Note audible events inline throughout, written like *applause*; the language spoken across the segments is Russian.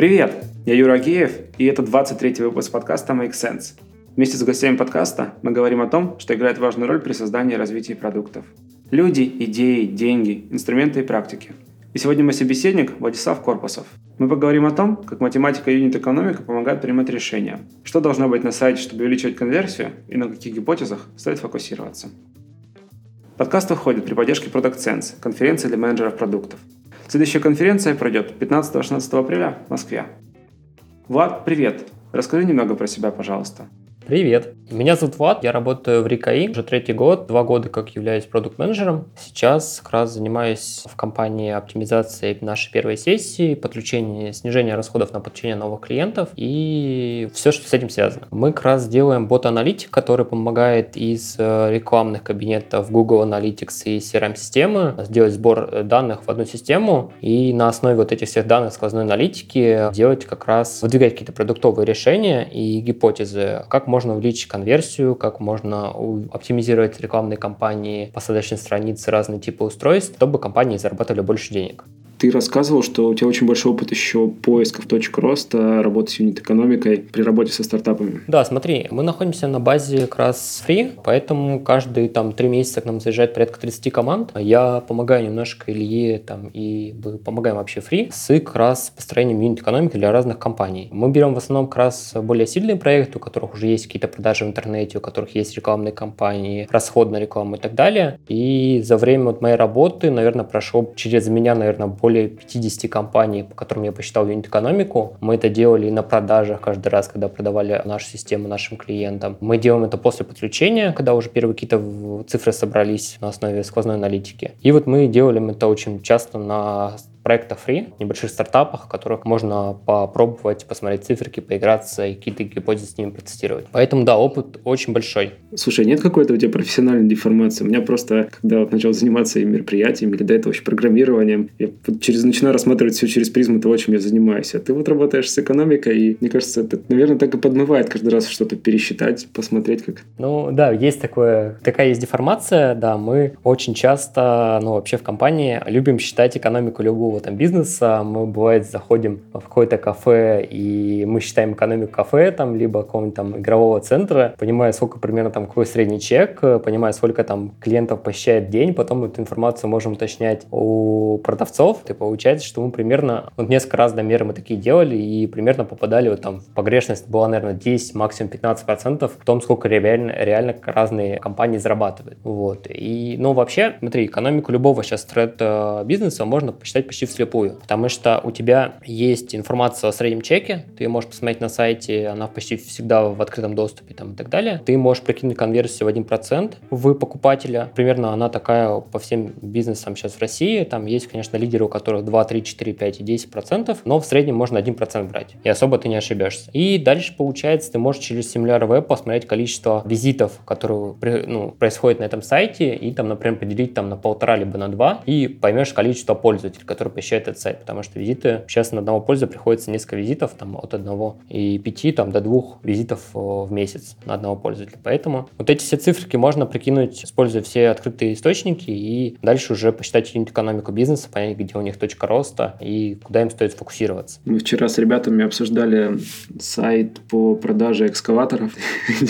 Привет, я Юра Агеев, и это 23-й выпуск подкаста Make Sense. Вместе с гостями подкаста мы говорим о том, что играет важную роль при создании и развитии продуктов. Люди, идеи, деньги, инструменты и практики. И сегодня мой собеседник Владислав Корпусов. Мы поговорим о том, как математика и юнит-экономика помогают принимать решения, что должно быть на сайте, чтобы увеличивать конверсию, и на каких гипотезах стоит фокусироваться. Подкаст выходит при поддержке Product Sense, конференции для менеджеров продуктов. Следующая конференция пройдет 15-16 апреля в Москве. Влад, привет! Расскажи немного про себя, пожалуйста. Привет, меня зовут Влад, я работаю в РИКАИ уже третий год, два года как являюсь продукт-менеджером. Сейчас как раз занимаюсь в компании оптимизацией нашей первой сессии, подключения, снижения расходов на подключение новых клиентов и все, что с этим связано. Мы как раз делаем бот-аналитик, который помогает из э, рекламных кабинетов Google Analytics и CRM-системы сделать сбор данных в одну систему и на основе вот этих всех данных сквозной аналитики делать как раз, выдвигать какие-то продуктовые решения и гипотезы, как можно увеличить конверсию, как можно оптимизировать рекламные кампании, посадочные страницы, разные типы устройств, чтобы компании зарабатывали больше денег. Ты рассказывал, что у тебя очень большой опыт еще поисков точек роста, работы с юнит-экономикой при работе со стартапами. Да, смотри, мы находимся на базе как раз free, поэтому каждые там три месяца к нам заезжает порядка 30 команд. Я помогаю немножко Илье там и помогаем вообще free с как раз построением юнит-экономики для разных компаний. Мы берем в основном как раз более сильные проекты, у которых уже есть какие-то продажи в интернете, у которых есть рекламные кампании, расход на рекламу и так далее. И за время вот моей работы, наверное, прошел через меня, наверное, более более 50 компаний, по которым я посчитал юнит-экономику. Мы это делали и на продажах каждый раз, когда продавали нашу систему нашим клиентам. Мы делаем это после подключения, когда уже первые какие-то цифры собрались на основе сквозной аналитики. И вот мы делали это очень часто на проектах free, небольших стартапах, в которых можно попробовать, посмотреть циферки, поиграться и какие-то гипотезы с ними протестировать. Поэтому, да, опыт очень большой. Слушай, нет какой-то у тебя профессиональной деформации? У меня просто, когда вот начал заниматься и мероприятиями, или до этого вообще программированием, я через, начинаю рассматривать все через призму того, чем я занимаюсь. А ты вот работаешь с экономикой, и мне кажется, это, наверное, так и подмывает каждый раз что-то пересчитать, посмотреть как. Ну, да, есть такое, такая есть деформация, да, мы очень часто, ну, вообще в компании любим считать экономику любого любого там бизнеса мы, бывает, заходим в какое-то кафе, и мы считаем экономику кафе, там, либо какого-нибудь там игрового центра, понимая, сколько примерно там какой средний чек, понимая, сколько там клиентов посещает день, потом эту информацию можем уточнять у продавцов, и получается, что мы примерно, вот несколько раз домеры мы такие делали, и примерно попадали вот там, погрешность была, наверное, 10, максимум 15 процентов в том, сколько реально, реально разные компании зарабатывают. Вот. И, ну, вообще, смотри, экономику любого сейчас тред э, бизнеса можно посчитать почти вслепую, потому что у тебя есть информация о среднем чеке, ты можешь посмотреть на сайте, она почти всегда в открытом доступе там, и так далее. Ты можешь прикинуть конверсию в 1% в покупателя. Примерно она такая по всем бизнесам сейчас в России. Там есть, конечно, лидеры, у которых 2, 3, 4, 5 и 10%, но в среднем можно 1% брать, и особо ты не ошибешься. И дальше, получается, ты можешь через Similar Web посмотреть количество визитов, которые ну, происходят на этом сайте, и там, например, поделить там на полтора либо на два, и поймешь количество пользователей, которые который посещает этот сайт, потому что визиты, сейчас на одного пользователя приходится несколько визитов, там от одного и пяти там, до двух визитов в месяц на одного пользователя. Поэтому вот эти все цифрики можно прикинуть, используя все открытые источники, и дальше уже посчитать экономику бизнеса, понять, где у них точка роста и куда им стоит фокусироваться. Мы вчера с ребятами обсуждали сайт по продаже экскаваторов. *laughs*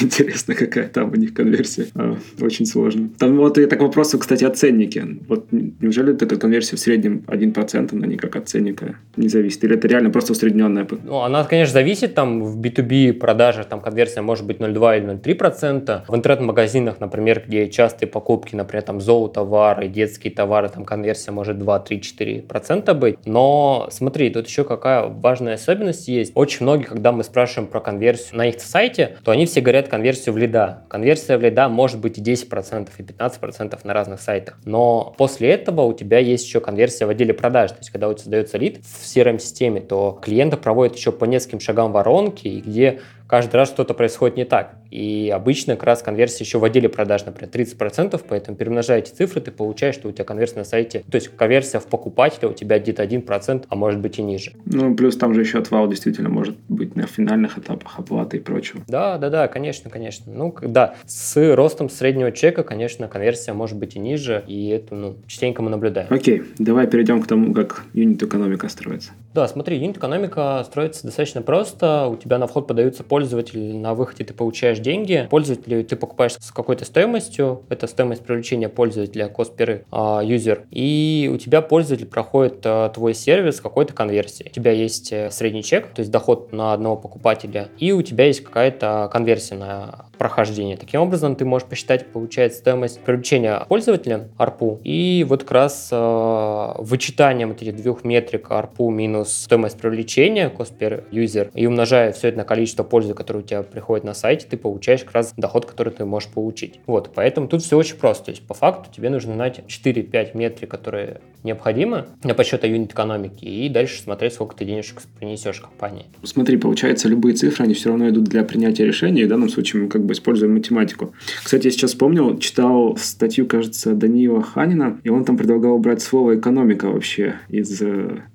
Интересно, какая там у них конверсия. А, очень сложно. Там вот и так вопросы, кстати, о ценнике. Вот неужели эта конверсия в среднем 1%, она никак от ценника не зависит? Или это реально просто усредненная? Ну, она, конечно, зависит. Там в B2B продажах там конверсия может быть 0,2 или 0,3%. В интернет-магазинах, например, где частые покупки, например, там зоотовары, детские товары, там конверсия может 2, 3, 4% быть. Но смотри, тут еще какая важная особенность есть. Очень многие, когда мы спрашиваем про конверсию на их сайте, то они все говорят конверсию в лида. Конверсия в лида может быть и 10%, и 15% на разных сайтах. Но после этого у тебя есть еще конверсия в отделе продаж. То есть, когда у тебя создается лид в CRM-системе, то клиенты проводят еще по нескольким шагам воронки, где каждый раз что-то происходит не так. И обычно как раз конверсия еще в отделе продаж, например, 30%, поэтому перемножая эти цифры, ты получаешь, что у тебя конверсия на сайте, то есть конверсия в покупателя у тебя где-то 1%, а может быть и ниже. Ну, плюс там же еще отвал действительно может быть на финальных этапах оплаты и прочего. Да, да, да, конечно, конечно. Ну, да, с ростом среднего чека, конечно, конверсия может быть и ниже, и это, ну, частенько мы наблюдаем. Окей, давай перейдем к тому, как юнит экономика строится. Да, смотри, юнит-экономика строится достаточно просто. У тебя на вход подаются пользователи, на выходе ты получаешь деньги. Пользователи ты покупаешь с какой-то стоимостью. Это стоимость привлечения пользователя, cost per user. И у тебя пользователь проходит а, твой сервис какой-то конверсии. У тебя есть э, средний чек, то есть доход на одного покупателя, и у тебя есть какая-то конверсия на прохождения. Таким образом, ты можешь посчитать, получается, стоимость привлечения пользователя ARPU, и вот как раз э, вычитанием этих двух метрик ARPU минус стоимость привлечения, cost per user, и умножая все это на количество пользователей, которые у тебя приходят на сайте, ты получаешь как раз доход, который ты можешь получить. Вот, поэтому тут все очень просто. То есть, по факту, тебе нужно знать 4-5 метрик, которые необходимы для подсчета юнит-экономики, и дальше смотреть, сколько ты денежек принесешь компании. Смотри, получается, любые цифры, они все равно идут для принятия решения, и в данном случае мы как бы используем математику. Кстати, я сейчас вспомнил, читал статью, кажется, Даниила Ханина, и он там предлагал убрать слово «экономика» вообще из э, *laughs*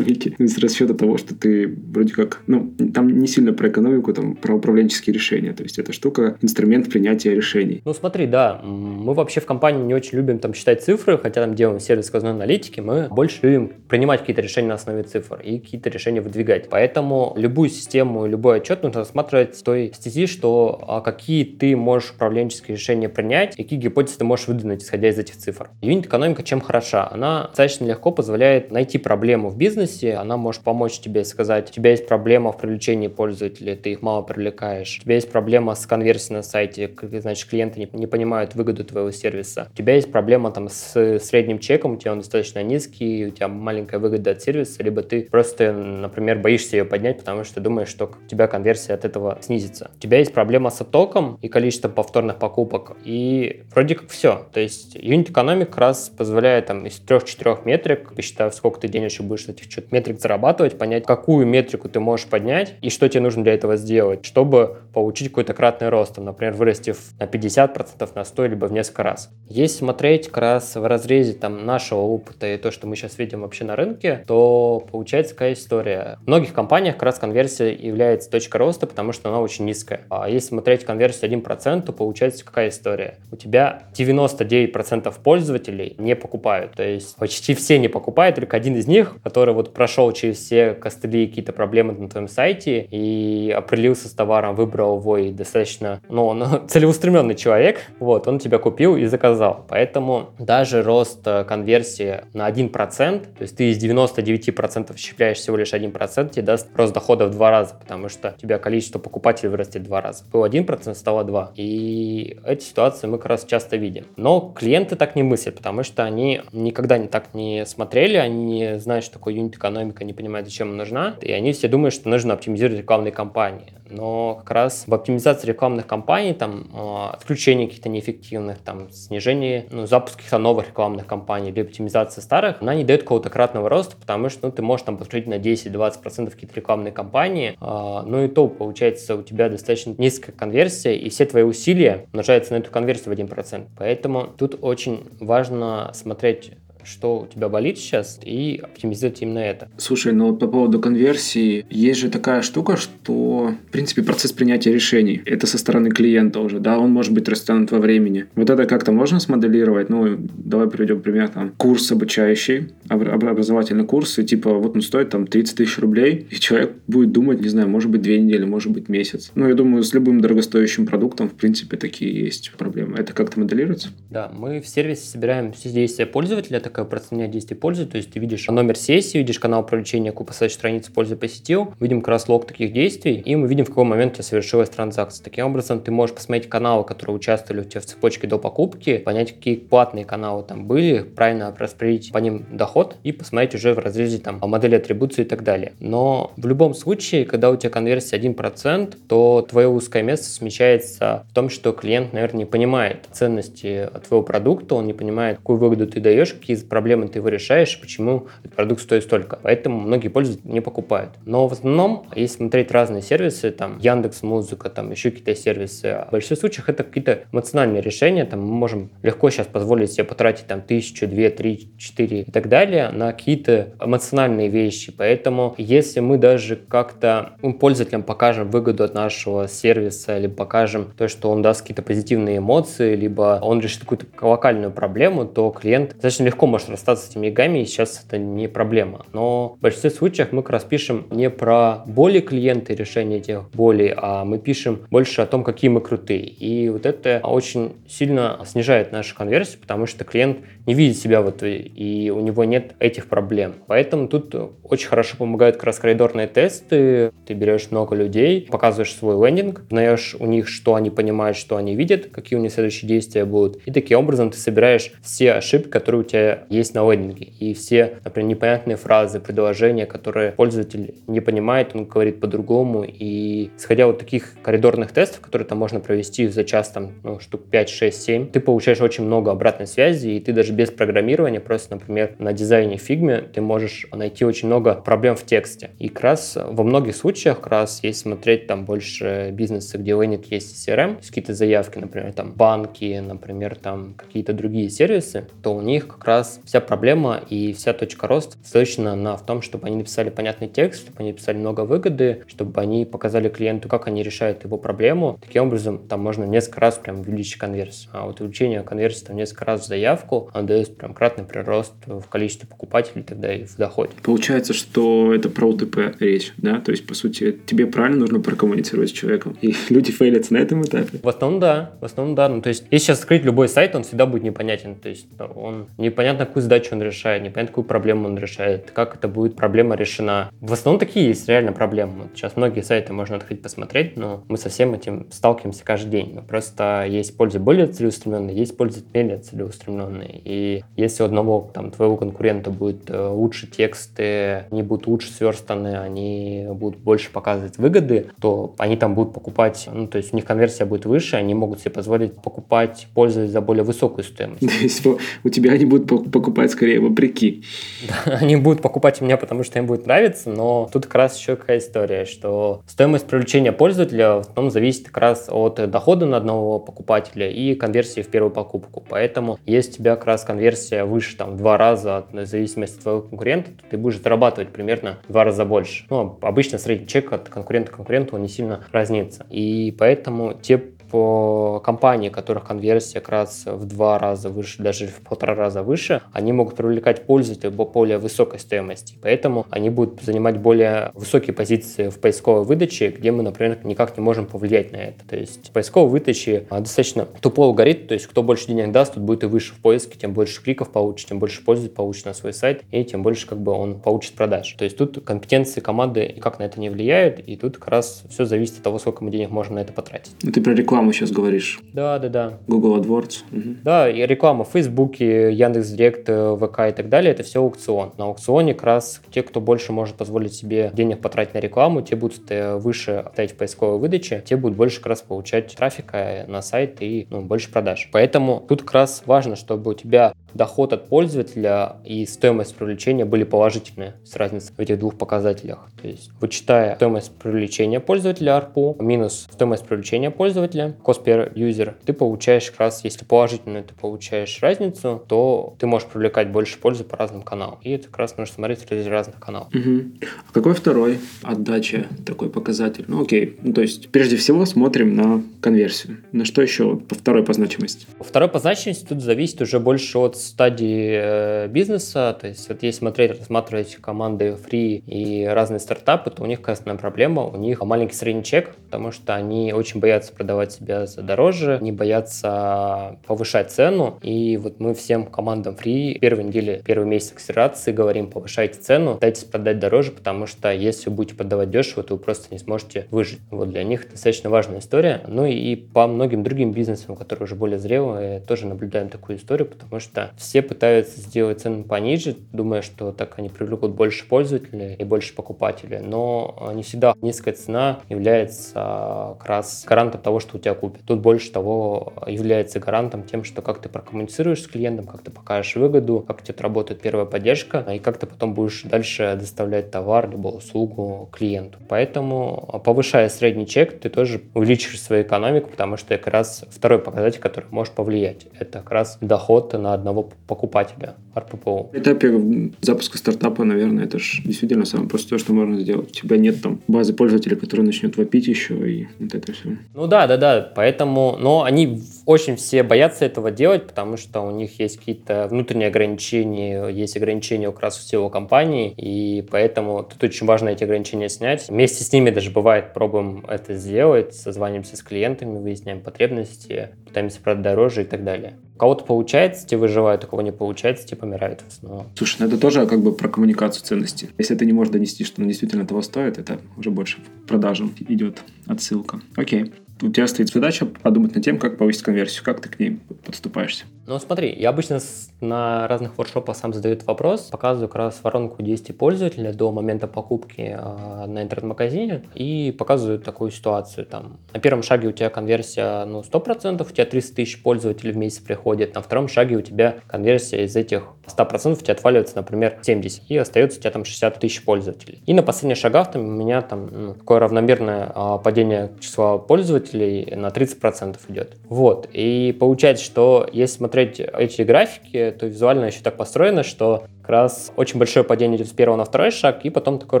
юнит-экономики, из расчета того, что ты вроде как, ну, там не сильно про экономику, там про управленческие решения, то есть эта штука инструмент принятия решений. Ну смотри, да, мы вообще в компании не очень любим там считать цифры, хотя там делаем сервис сквозной аналитики, мы больше любим принимать какие-то решения на основе цифр и какие-то решения выдвигать. Поэтому любую систему, любой отчет нужно рассматривать с той стези, что а какие ты можешь управленческие решения принять, и какие гипотезы ты можешь выдвинуть, исходя из этих цифр. Юнит-экономика чем хороша? Она достаточно легко позволяет найти проблему в бизнесе, она может помочь тебе сказать, у тебя есть проблема в привлечении пользователей, ты их мало привлекаешь, у тебя есть проблема с конверсией на сайте, значит, клиенты не, не понимают выгоду твоего сервиса, у тебя есть проблема там с средним чеком, у тебя он достаточно низкий, у тебя маленькая выгода от сервиса, либо ты просто, например, боишься ее поднять, потому что думаешь, что у тебя конверсия от этого снизится. У тебя есть проблема с оттоком и количеством повторных покупок, и вроде как все. То есть юнит экономик как раз позволяет там из трех-четырех метрик, посчитав, сколько ты денежек будешь с этих метрик зарабатывать, понять, какую метрику ты можешь поднять и что тебе нужно для этого сделать, чтобы получить какой-то кратный рост, там, например, вырастив на 50%, на 100, либо в несколько раз. Если смотреть как раз в разрезе там нашего опыта и то, что мы сейчас видим вообще на рынке, то получается какая история. В многих компаниях как раз конверсия является точкой роста, потому что она очень низкая. А если смотреть конверсию 1%, то получается какая история? У тебя 99% пользователей не покупают. То есть почти все не покупают, только один из них, который вот прошел через все костыли какие-то проблемы на твоем сайте и определился с товаром, выбрал его и достаточно, ну, он *laughs* целеустремленный человек, вот, он тебя купил и заказал. Поэтому даже рост э, конверсии на 1%, то есть ты из 99% щепляешь всего лишь 1%, тебе даст рост дохода в два раза, потому что у тебя количество покупателей вырастет в два раза. Был 1%, стало 2. И эти ситуации мы как раз часто видим. Но клиенты так не мыслят, потому что они никогда не так не смотрели, они не знают, что такое юнит-экономика, не понимают, зачем она нужна, и они все думают, что нужно оптимизировать рекламные кампании но как раз в оптимизации рекламных кампаний, там, э, отключение каких-то неэффективных, там, снижение, ну, запуск каких-то новых рекламных кампаний или оптимизация старых, она не дает какого-то кратного роста, потому что, ну, ты можешь там подключить на 10-20% какие-то рекламные кампании, э, ну, и то, получается, у тебя достаточно низкая конверсия, и все твои усилия умножаются на эту конверсию в 1%. Поэтому тут очень важно смотреть что у тебя болит сейчас, и оптимизировать именно это. Слушай, ну вот по поводу конверсии, есть же такая штука, что, в принципе, процесс принятия решений, это со стороны клиента уже, да, он может быть растянут во времени. Вот это как-то можно смоделировать? Ну, давай приведем пример, там, курс обучающий, образовательный курс, и типа вот он стоит там 30 тысяч рублей, и человек будет думать, не знаю, может быть, две недели, может быть, месяц. Ну, я думаю, с любым дорогостоящим продуктом, в принципе, такие есть проблемы. Это как-то моделируется? Да, мы в сервисе собираем все действия пользователя, это процентное действие пользы, то есть ты видишь номер сессии, видишь канал привлечения, какую поставить страницу пользы посетил, видим как лог таких действий, и мы видим, в какой момент у тебя совершилась транзакция. Таким образом, ты можешь посмотреть каналы, которые участвовали у тебя в цепочке до покупки, понять, какие платные каналы там были, правильно распределить по ним доход и посмотреть уже в разрезе там модели атрибуции и так далее. Но в любом случае, когда у тебя конверсия 1%, то твое узкое место смещается в том, что клиент, наверное, не понимает ценности твоего продукта, он не понимает, какую выгоду ты даешь, какие проблемы ты его решаешь, почему этот продукт стоит столько. Поэтому многие пользователи не покупают. Но в основном, если смотреть разные сервисы, там Яндекс Музыка, там еще какие-то сервисы, в большинстве случаев это какие-то эмоциональные решения, там мы можем легко сейчас позволить себе потратить там тысячу, две, три, четыре и так далее, на какие-то эмоциональные вещи. Поэтому если мы даже как-то ну, пользователям покажем выгоду от нашего сервиса, либо покажем то, что он даст какие-то позитивные эмоции, либо он решит какую-то локальную проблему, то клиент достаточно легко может расстаться с этими деньгами, и сейчас это не проблема. Но в большинстве случаев мы как раз пишем не про боли клиента и решение этих болей, а мы пишем больше о том, какие мы крутые. И вот это очень сильно снижает нашу конверсию, потому что клиент не видит себя вот и у него нет этих проблем. Поэтому тут очень хорошо помогают как раз коридорные тесты. Ты берешь много людей, показываешь свой лендинг, знаешь у них, что они понимают, что они видят, какие у них следующие действия будут. И таким образом ты собираешь все ошибки, которые у тебя есть на лендинге. И все, например, непонятные фразы, предложения, которые пользователь не понимает, он говорит по-другому. И исходя вот таких коридорных тестов, которые там можно провести за час, там, ну, штук 5, 6, 7, ты получаешь очень много обратной связи, и ты даже без программирования, просто, например, на дизайне фигме ты можешь найти очень много проблем в тексте. И как раз во многих случаях, как раз если смотреть там больше бизнеса, где лендинг есть CRM, какие-то заявки, например, там банки, например, там какие-то другие сервисы, то у них как раз вся проблема и вся точка роста точно на в том, чтобы они написали понятный текст, чтобы они написали много выгоды, чтобы они показали клиенту, как они решают его проблему. Таким образом, там можно несколько раз прям увеличить конверсию. А вот увеличение конверсии там несколько раз в заявку, оно дает прям кратный прирост в количестве покупателей тогда и в доходе. Получается, что это про УТП речь, да? То есть, по сути, тебе правильно нужно прокоммуницировать с человеком, и *laughs* люди фейлятся на этом этапе. В основном, да. В основном, да. Ну, то есть, если сейчас открыть любой сайт, он всегда будет непонятен. То есть, он непонятно, какую задачу он решает, непонятно, какую проблему он решает, как это будет проблема решена. В основном такие есть реально проблемы. Вот сейчас многие сайты можно открыть, посмотреть, но мы со всем этим сталкиваемся каждый день. Но просто есть пользы более целеустремленные, есть пользы менее целеустремленные. И если у одного там, твоего конкурента будет э, лучше тексты, они будут лучше сверстаны, они будут больше показывать выгоды, то они там будут покупать, ну, то есть у них конверсия будет выше, они могут себе позволить покупать, пользуясь за более высокую стоимость. *laughs* То есть у тебя они будут покупать скорее вопреки. Да, *laughs* они будут покупать у меня, потому что им будет нравиться, но тут как раз еще какая история, что стоимость привлечения пользователя в основном зависит как раз от дохода на одного покупателя и конверсии в первую покупку. Поэтому если у тебя как раз конверсия выше там, в два раза в зависимости от твоего конкурента, то ты будешь зарабатывать примерно в два раза больше. Ну, обычно средний чек от конкурента к конкуренту он не сильно разнится. И поэтому те по компании, которых конверсия как раз в два раза выше, даже в полтора раза выше, они могут привлекать пользователей по более высокой стоимости. Поэтому они будут занимать более высокие позиции в поисковой выдаче, где мы, например, никак не можем повлиять на это. То есть поисковой выдаче а, достаточно тупой алгоритм, то есть кто больше денег даст, тут будет и выше в поиске, тем больше кликов получит, тем больше пользователей получит на свой сайт, и тем больше как бы он получит продаж. То есть тут компетенции команды никак на это не влияют, и тут как раз все зависит от того, сколько мы денег можем на это потратить. Ну, ты про рекламу рекламу сейчас говоришь. Да, да, да. Google AdWords. Угу. Да, и реклама в Фейсбуке, Яндекс.Директ, э, ВК и так далее, это все аукцион. На аукционе как раз те, кто больше может позволить себе денег потратить на рекламу, те будут э, выше стоять в поисковой выдаче, те будут больше как раз получать трафика на сайт и ну, больше продаж. Поэтому тут как раз важно, чтобы у тебя доход от пользователя и стоимость привлечения были положительные с разницей в этих двух показателях. То есть, вычитая стоимость привлечения пользователя ARPU минус стоимость привлечения пользователя, cost per user, ты получаешь как раз, если положительную ты получаешь разницу, то ты можешь привлекать больше пользы по разным каналам. И это как раз нужно смотреть в разных каналов. Угу. А какой второй отдача такой показатель? Ну окей, ну, то есть прежде всего смотрим на конверсию. На что еще по второй по значимости? Второй по значимости тут зависит уже больше от стадии э, бизнеса. То есть вот если смотреть, рассматривать команды free и разные стартапы, то у них какая проблема, у них маленький средний чек, потому что они очень боятся продавать себя за дороже, не боятся повышать цену. И вот мы всем командам Free первой неделе, первый месяц акселерации говорим, повышайте цену, пытайтесь продать дороже, потому что если вы будете продавать дешево, то вы просто не сможете выжить. Вот для них достаточно важная история. Ну и по многим другим бизнесам, которые уже более зрелые, тоже наблюдаем такую историю, потому что все пытаются сделать цены пониже, думая, что так они привлекут больше пользователей и больше покупателей. Но не всегда низкая цена является как раз гарантом того, что у тебя тебя купит. Тут больше того является гарантом тем, что как ты прокоммуницируешь с клиентом, как ты покажешь выгоду, как у тебя работает первая поддержка, и как ты потом будешь дальше доставлять товар либо услугу клиенту. Поэтому, повышая средний чек, ты тоже увеличишь свою экономику, потому что как раз второй показатель, который может повлиять. Это как раз доход на одного покупателя РППО. На этапе запуска стартапа, наверное, это же действительно самое простое, что можно сделать. У тебя нет там базы пользователей, которая начнет вопить еще, и вот это все. Ну да, да, да, поэтому, но они очень все боятся этого делать, потому что у них есть какие-то внутренние ограничения, есть ограничения как раз у всего компании, и поэтому тут очень важно эти ограничения снять. Вместе с ними даже бывает пробуем это сделать, созваниваемся с клиентами, выясняем потребности, пытаемся продать дороже и так далее. У кого-то получается, те выживают, у кого не получается, те помирают в основном. Слушай, ну это тоже как бы про коммуникацию ценностей. Если ты не можешь донести, что он действительно того стоит, это уже больше продажам идет отсылка. Окей у тебя стоит задача подумать над тем, как повысить конверсию, как ты к ней подступаешься. Ну смотри, я обычно на разных воркшопах сам задаю этот вопрос, показываю как раз воронку действий пользователя до момента покупки э, на интернет-магазине и показываю такую ситуацию. Там, на первом шаге у тебя конверсия ну, 100%, у тебя 300 тысяч пользователей в месяц приходит, на втором шаге у тебя конверсия из этих 100% у тебя отваливается, например, 70, и остается у тебя там 60 тысяч пользователей. И на последних шагах там у меня там ну, такое равномерное э, падение числа пользователей на 30% идет. Вот. И получается, что если смотреть эти графики, то визуально еще так построено, что как раз очень большое падение идет с первого на второй шаг, и потом такое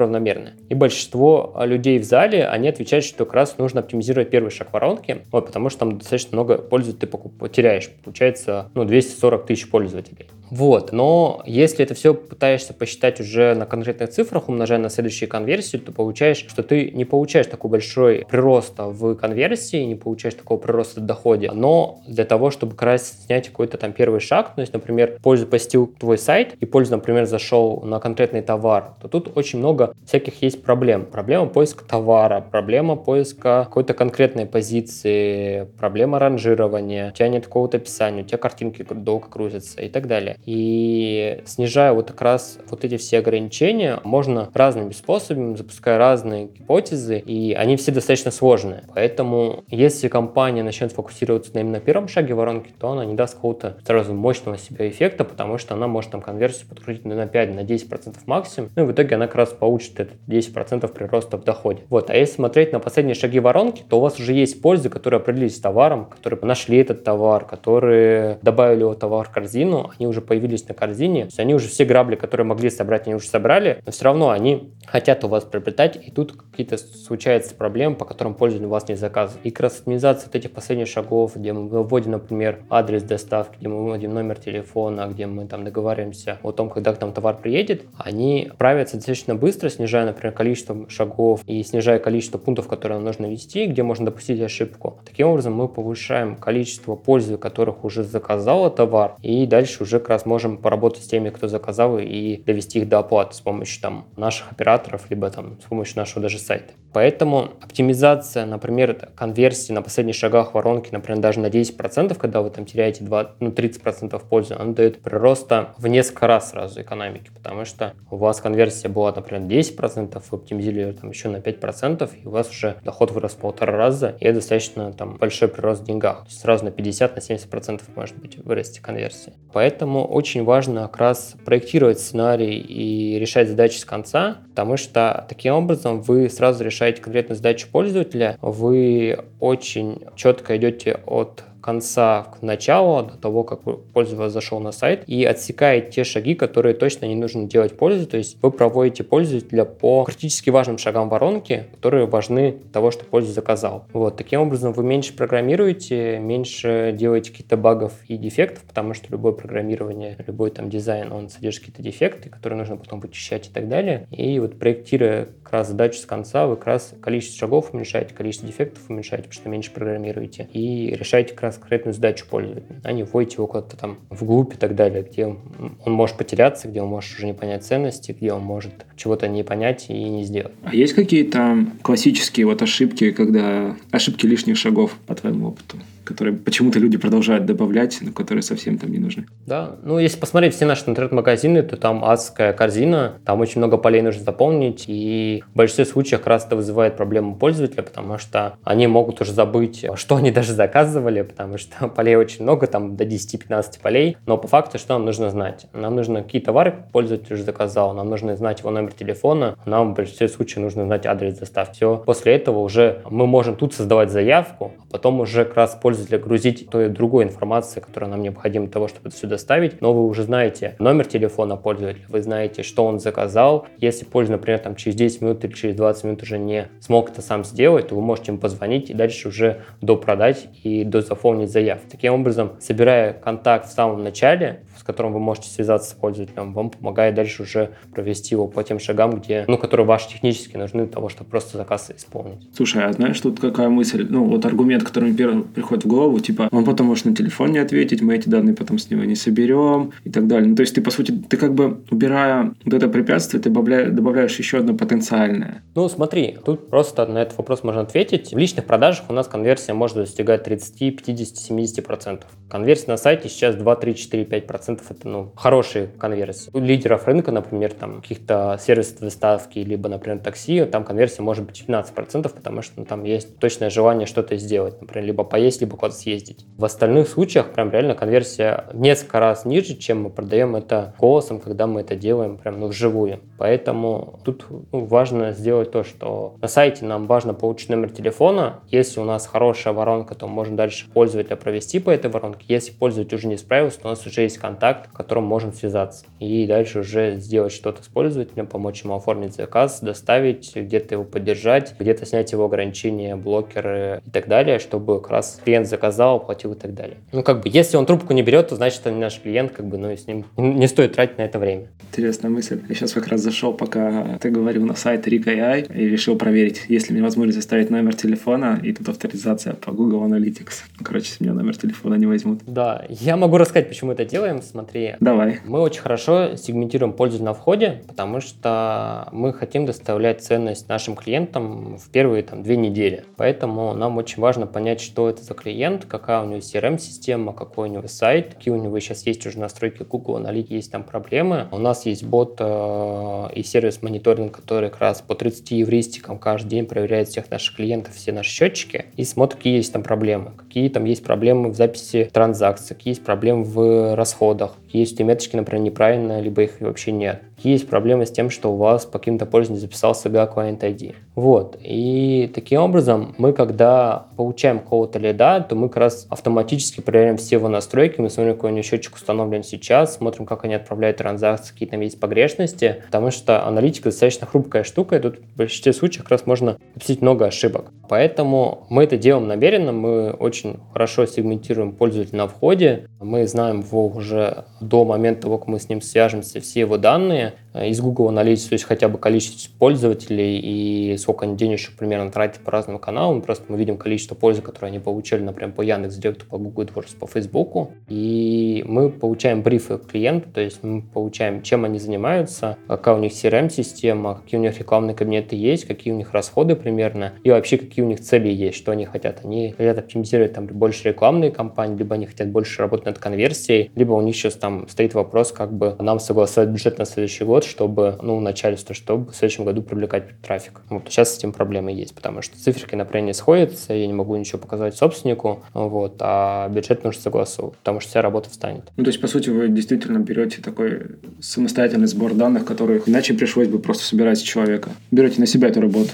равномерное. И большинство людей в зале, они отвечают, что как раз нужно оптимизировать первый шаг воронки, вот, потому что там достаточно много пользователей ты потеряешь. Получается, ну, 240 тысяч пользователей. Вот, но если это все пытаешься посчитать уже на конкретных цифрах, умножая на следующие конверсии, то получаешь, что ты не получаешь такой большой прироста в конверсии, не получаешь такого прироста в доходе, но для того, чтобы как раз снять какой-то там первый шаг, то есть, например, пользу посетил твой сайт и пользу, например, зашел на конкретный товар, то тут очень много всяких есть проблем. Проблема поиска товара, проблема поиска какой-то конкретной позиции, проблема ранжирования, у тебя нет какого-то описания, у тебя картинки долго крутятся и так далее. И снижая вот как раз вот эти все ограничения, можно разными способами, запуская разные гипотезы, и они все достаточно сложные. Поэтому, если компания начнет фокусироваться на именно первом шаге воронки, то она не даст какого-то сразу мощного себе эффекта, потому что она может там конверсию подкрутить на 5, на 10% максимум, ну и в итоге она как раз получит этот 10% прироста в доходе. Вот, а если смотреть на последние шаги воронки, то у вас уже есть пользы, которые определились с товаром, которые нашли этот товар, которые добавили его товар в корзину, они уже появились на корзине, то есть они уже все грабли, которые могли собрать, они уже собрали, но все равно они хотят у вас приобретать, и тут какие-то случаются проблемы, по которым пользователь у вас не заказывает. И как раз оптимизация вот этих последних шагов, где мы вводим, например, адрес доставки, где мы вводим номер телефона, где мы там договариваемся о том, когда к нам товар приедет, они правятся достаточно быстро, снижая, например, количество шагов и снижая количество пунктов, которые нам нужно ввести, где можно допустить ошибку. Таким образом, мы повышаем количество пользователей, которых уже заказал товар, и дальше уже как раз можем поработать с теми, кто заказал, и довести их до оплаты с помощью там наших операторов, либо там с помощью нашего даже сайта. Поэтому оптимизация, например, конверсии на последних шагах воронки, например, даже на 10%, когда вы там теряете 2, ну, 30% пользы, она дает прироста в несколько раз сразу экономики, потому что у вас конверсия была, например, 10%, вы оптимизировали там еще на 5%, и у вас уже доход вырос в полтора раза, и это достаточно там большой прирост в деньгах. То есть сразу на 50, на 70% может быть вырасти конверсия. Поэтому очень важно как раз проектировать сценарий и решать задачи с конца, потому что таким образом вы сразу решаете конкретную задачу пользователя, вы очень четко идете от конца к началу, до того, как пользователь зашел на сайт, и отсекает те шаги, которые точно не нужно делать пользу. То есть вы проводите пользователя по критически важным шагам воронки, которые важны того, что пользователь заказал. Вот. Таким образом, вы меньше программируете, меньше делаете каких-то багов и дефектов, потому что любое программирование, любой там дизайн, он содержит какие-то дефекты, которые нужно потом вычищать и так далее. И вот проектируя как раз задачу с конца, вы как раз количество шагов уменьшаете, количество дефектов уменьшаете, потому что меньше программируете. И решаете как раз конкретную задачу пользователя, а не вводить его куда-то там вглубь и так далее, где он может потеряться, где он может уже не понять ценности, где он может чего-то не понять и не сделать. А есть какие-то классические вот ошибки, когда ошибки лишних шагов по твоему опыту? Которые почему-то люди продолжают добавлять, но которые совсем там не нужны. Да, ну если посмотреть все наши интернет-магазины, то там адская корзина, там очень много полей нужно заполнить, и в большинстве случаев как раз это вызывает проблему пользователя, потому что они могут уже забыть, что они даже заказывали, потому что *laughs* полей очень много, там до 10-15 полей, но по факту что нам нужно знать? Нам нужно какие товары пользователь уже заказал, нам нужно знать его номер телефона, нам в большинстве случаев нужно знать адрес доставки. Все. После этого уже мы можем тут создавать заявку, а потом уже как раз пользователя грузить той другой информации, которая нам необходима для того, чтобы это все доставить. Но вы уже знаете номер телефона пользователя, вы знаете, что он заказал. Если пользователь, например, там через 10 минут или через 20 минут уже не смог это сам сделать, то вы можете ему позвонить и дальше уже допродать и дозаполнить заявку. Таким образом, собирая контакт в самом начале, которым вы можете связаться с пользователем, вам помогает дальше уже провести его по тем шагам, где, ну, которые ваши технически нужны для того, чтобы просто заказ исполнить. Слушай, а знаешь, тут какая мысль? Ну, вот аргумент, который мне первый приходит в голову, типа, он потом может на телефон не ответить, мы эти данные потом с него не соберем и так далее. Ну, то есть ты, по сути, ты как бы, убирая вот это препятствие, ты добавляешь, добавляешь еще одно потенциальное. Ну, смотри, тут просто на этот вопрос можно ответить. В личных продажах у нас конверсия может достигать 30, 50, 70%. Конверсия на сайте сейчас 2, 3, 4, 5% это, ну, хорошие конверсии. У лидеров рынка, например, там, каких-то сервисов доставки, либо, например, такси, там конверсия может быть 15%, потому что ну, там есть точное желание что-то сделать, например, либо поесть, либо куда-то съездить. В остальных случаях прям реально конверсия несколько раз ниже, чем мы продаем это голосом, когда мы это делаем прям ну, вживую. Поэтому тут ну, важно сделать то, что на сайте нам важно получить номер телефона. Если у нас хорошая воронка, то можно дальше пользователя провести по этой воронке. Если пользователь уже не справился, то у нас уже есть контакт, в котором можем связаться. И дальше уже сделать что-то с пользователем, помочь ему оформить заказ, доставить, где-то его поддержать, где-то снять его ограничения, блокеры и так далее, чтобы как раз клиент заказал, оплатил и так далее. Ну, как бы, если он трубку не берет, то значит, не наш клиент, как бы, ну, и с ним не стоит тратить на это время. Интересная мысль. Я сейчас как раз зашел, пока ты говорил на сайт Rika AI и решил проверить, есть ли мне возможность заставить номер телефона, и тут авторизация по Google Analytics. Короче, с меня номер телефона не возьмут. Да, я могу рассказать, почему это делаем. Смотри. Давай. Мы очень хорошо сегментируем пользователя на входе, потому что мы хотим доставлять ценность нашим клиентам в первые там, две недели. Поэтому нам очень важно понять, что это за клиент, какая у него CRM-система, какой у него сайт, какие у него сейчас есть уже настройки Google Analytics, есть там проблемы. У нас есть бот э, и сервис мониторинг, который как раз по 30 евристикам каждый день проверяет всех наших клиентов, все наши счетчики и смотрит, какие есть там проблемы, какие там есть проблемы в записи транзакций, какие есть проблемы в расходах, есть меточки, например, неправильно, либо их вообще нет. Есть проблемы с тем, что у вас по каким-то пользователям записался GA Client ID. Вот. И таким образом мы, когда получаем какого-то лида, то мы как раз автоматически проверяем все его настройки, мы смотрим, какой у него счетчик установлен сейчас, смотрим, как они отправляют транзакции, какие там есть погрешности, потому что аналитика достаточно хрупкая штука, и тут в большинстве случаев как раз можно допустить много ошибок. Поэтому мы это делаем намеренно, мы очень хорошо сегментируем пользователя на входе, мы знаем его уже до момента того, как мы с ним свяжемся, все его данные yeah. Из Google Analytics, то есть хотя бы количество пользователей и сколько они денежек примерно тратят по разным каналам. Просто мы видим количество пользы, которые они получали, например, по Яндекс.Директу, по Google AdWords, по Фейсбуку. И мы получаем брифы клиента, то есть мы получаем, чем они занимаются, какая у них CRM-система, какие у них рекламные кабинеты есть, какие у них расходы примерно, и вообще какие у них цели есть, что они хотят. Они хотят оптимизировать там больше рекламные кампании, либо они хотят больше работать над конверсией, либо у них сейчас там стоит вопрос, как бы нам согласовать бюджет на следующий год, чтобы, ну, начальство, чтобы в следующем году привлекать трафик. Вот сейчас с этим проблемы есть, потому что циферки, например, не сходятся, я не могу ничего показать собственнику, вот, а бюджет нужно согласовывать, потому что вся работа встанет. Ну, то есть, по сути, вы действительно берете такой самостоятельный сбор данных, которых иначе пришлось бы просто собирать человека. Берете на себя эту работу.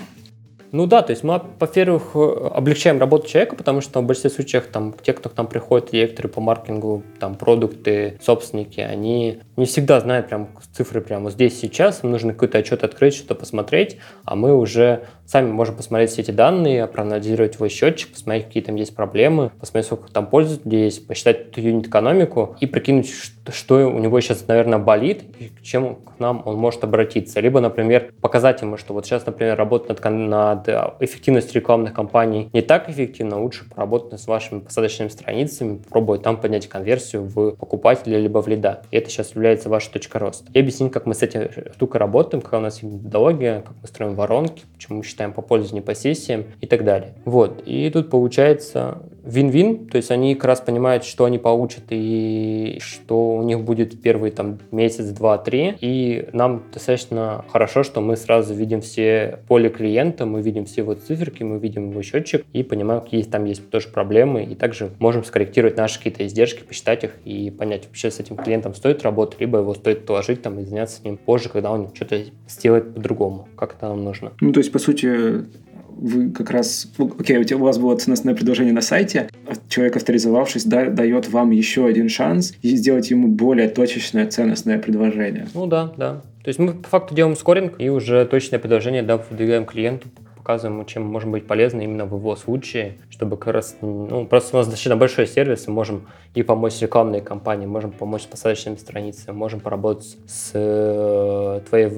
Ну да, то есть мы, во-первых, облегчаем работу человека, потому что в большинстве случаев там, те, кто к нам приходят, директоры по маркетингу, там, продукты, собственники, они не всегда знают прям цифры прямо здесь, сейчас, им нужно какой-то отчет открыть, что-то посмотреть, а мы уже сами можем посмотреть все эти данные, проанализировать его счетчик, посмотреть, какие там есть проблемы, посмотреть, сколько там пользователей есть, посчитать эту юнит-экономику и прикинуть, что, у него сейчас, наверное, болит и к чем к нам он может обратиться. Либо, например, показать ему, что вот сейчас, например, работать над, над эффективностью рекламных кампаний не так эффективно, лучше поработать с вашими посадочными страницами, пробовать там поднять конверсию в покупателя либо в лида. И это сейчас является вашей точкой роста. И объяснить, как мы с этой штукой работаем, какая у нас методология, как мы строим воронки, почему мы считаем по пользователю, не по сессиям и так далее. Вот. И тут получается вин-вин, то есть они как раз понимают, что они получат и что у них будет первый там месяц, два, три, и нам достаточно хорошо, что мы сразу видим все поле клиента, мы видим все его циферки, мы видим его счетчик и понимаем, какие там есть тоже проблемы, и также можем скорректировать наши какие-то издержки, посчитать их и понять, вообще с этим клиентом стоит работать, либо его стоит положить там и заняться с ним позже, когда он что-то сделает по-другому, как это нам нужно. Ну, то есть, по сути, вы как раз... Ну, окей, тебя, у вас было ценностное предложение на сайте, а человек, авторизовавшись, да, дает вам еще один шанс и сделать ему более точечное ценностное предложение. Ну да, да. То есть мы по факту делаем скоринг и уже точное предложение да, выдвигаем клиенту показываем, чем можем быть полезны именно в его случае, чтобы как раз, ну, просто у нас достаточно большой сервис, мы можем и помочь рекламной кампании, можем помочь с посадочными страницами, можем поработать с э, твоей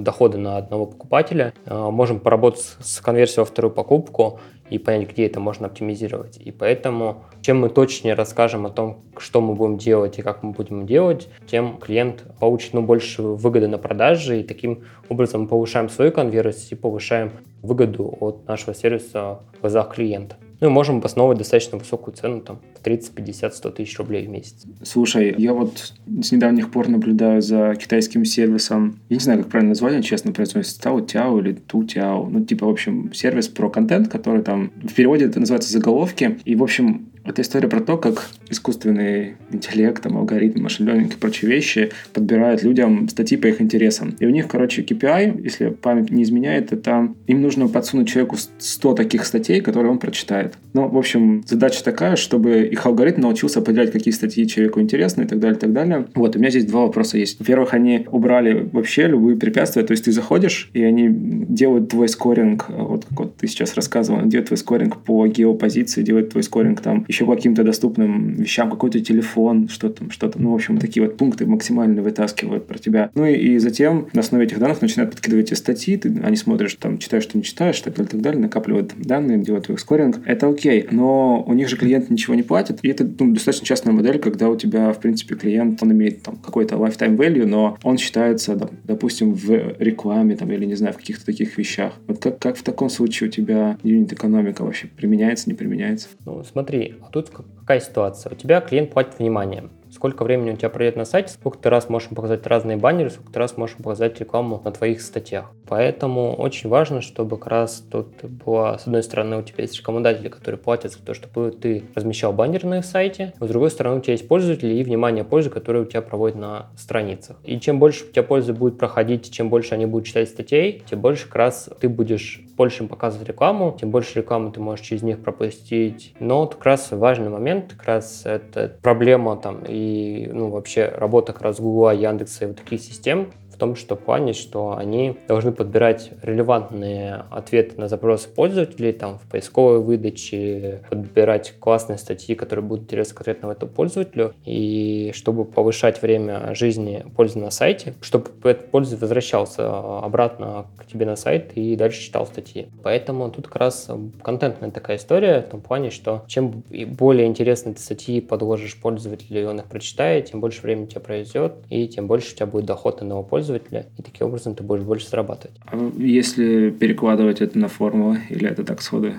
доходы на одного покупателя, э, можем поработать с конверсией во вторую покупку, и понять, где это можно оптимизировать. И поэтому, чем мы точнее расскажем о том, что мы будем делать и как мы будем делать, тем клиент получит ну, больше выгоды на продаже, и таким образом мы повышаем свою конверсию и повышаем выгоду от нашего сервиса в глазах клиента. Ну и можем обосновывать достаточно высокую цену, там, в 30, 50, 100 тысяч рублей в месяц. Слушай, я вот с недавних пор наблюдаю за китайским сервисом, я не знаю, как правильно название, честно, произносится Тау Тяо или Ту Тяо, ну, типа, в общем, сервис про контент, который там, в переводе это называется заголовки, и, в общем, это история про то, как искусственный интеллект, там, алгоритм, машин и прочие вещи подбирают людям статьи по их интересам. И у них, короче, KPI, если память не изменяет, это им нужно подсунуть человеку 100 таких статей, которые он прочитает. Ну, в общем, задача такая, чтобы их алгоритм научился определять, какие статьи человеку интересны и так далее, и так далее. Вот, у меня здесь два вопроса есть. Во-первых, они убрали вообще любые препятствия, то есть ты заходишь, и они делают твой скоринг, вот как вот ты сейчас рассказывал, делают твой скоринг по геопозиции, делают твой скоринг там еще по каким-то доступным вещам, какой-то телефон, что там, что-то. Ну, в общем, такие вот пункты максимально вытаскивают про тебя. Ну и, и затем на основе этих данных начинают подкидывать тебе статьи, ты, они смотрят, там, читаешь, что не читаешь, так далее, так далее, накапливают данные, делают твой скоринг. Это окей, но у них же клиент ничего не платит, и это ну, достаточно частная модель, когда у тебя, в принципе, клиент, он имеет там какой-то lifetime value, но он считается, да, допустим, в рекламе там, или, не знаю, в каких-то таких вещах. Вот как, как в таком случае у тебя юнит-экономика вообще применяется, не применяется? Ну, смотри, а тут какая ситуация? У тебя клиент платит вниманием сколько времени у тебя пройдет на сайте, сколько ты раз можешь показать разные баннеры, сколько ты раз можешь показать рекламу на твоих статьях. Поэтому очень важно, чтобы как раз тут было, с одной стороны, у тебя есть рекомендатели, которые платят за то, чтобы ты размещал баннеры на их сайте, а с другой стороны, у тебя есть пользователи и внимание пользы, которые у тебя проводят на страницах. И чем больше у тебя пользы будет проходить, чем больше они будут читать статей, тем больше как раз ты будешь больше им показывать рекламу, тем больше рекламы ты можешь через них пропустить. Но вот как раз важный момент, как раз это проблема там и ну, вообще работа как раз Google, Яндекса и вот таких систем, том, что плане, что они должны подбирать релевантные ответы на запросы пользователей, там, в поисковой выдаче, подбирать классные статьи, которые будут интересны конкретно этому пользователю, и чтобы повышать время жизни пользы на сайте, чтобы этот пользователь возвращался обратно к тебе на сайт и дальше читал статьи. Поэтому тут как раз контентная такая история, в том плане, что чем более интересные ты статьи подложишь пользователю, и он их прочитает, тем больше времени у тебя пройдет, и тем больше у тебя будет доход на нового пользователя, пользователя, и таким образом ты будешь больше зарабатывать. А если перекладывать это на формулы, или это так сходу